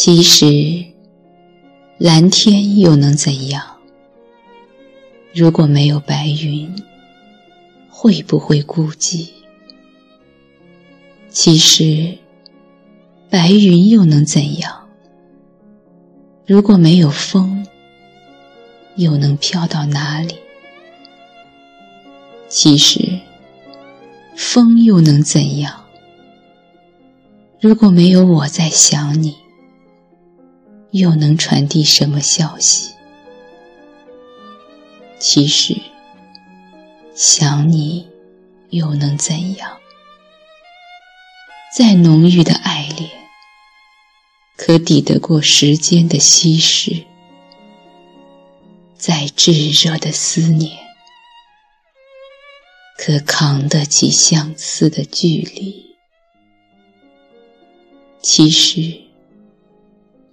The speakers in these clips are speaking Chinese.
其实，蓝天又能怎样？如果没有白云，会不会孤寂？其实，白云又能怎样？如果没有风，又能飘到哪里？其实，风又能怎样？如果没有我在想你，又能传递什么消息？其实，想你又能怎样？再浓郁的爱恋，可抵得过时间的稀释；再炙热的思念，可扛得起相思的距离。其实，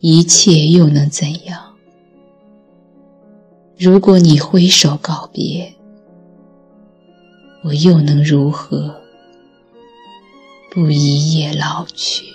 一切又能怎样？如果你挥手告别，我又能如何不一夜老去？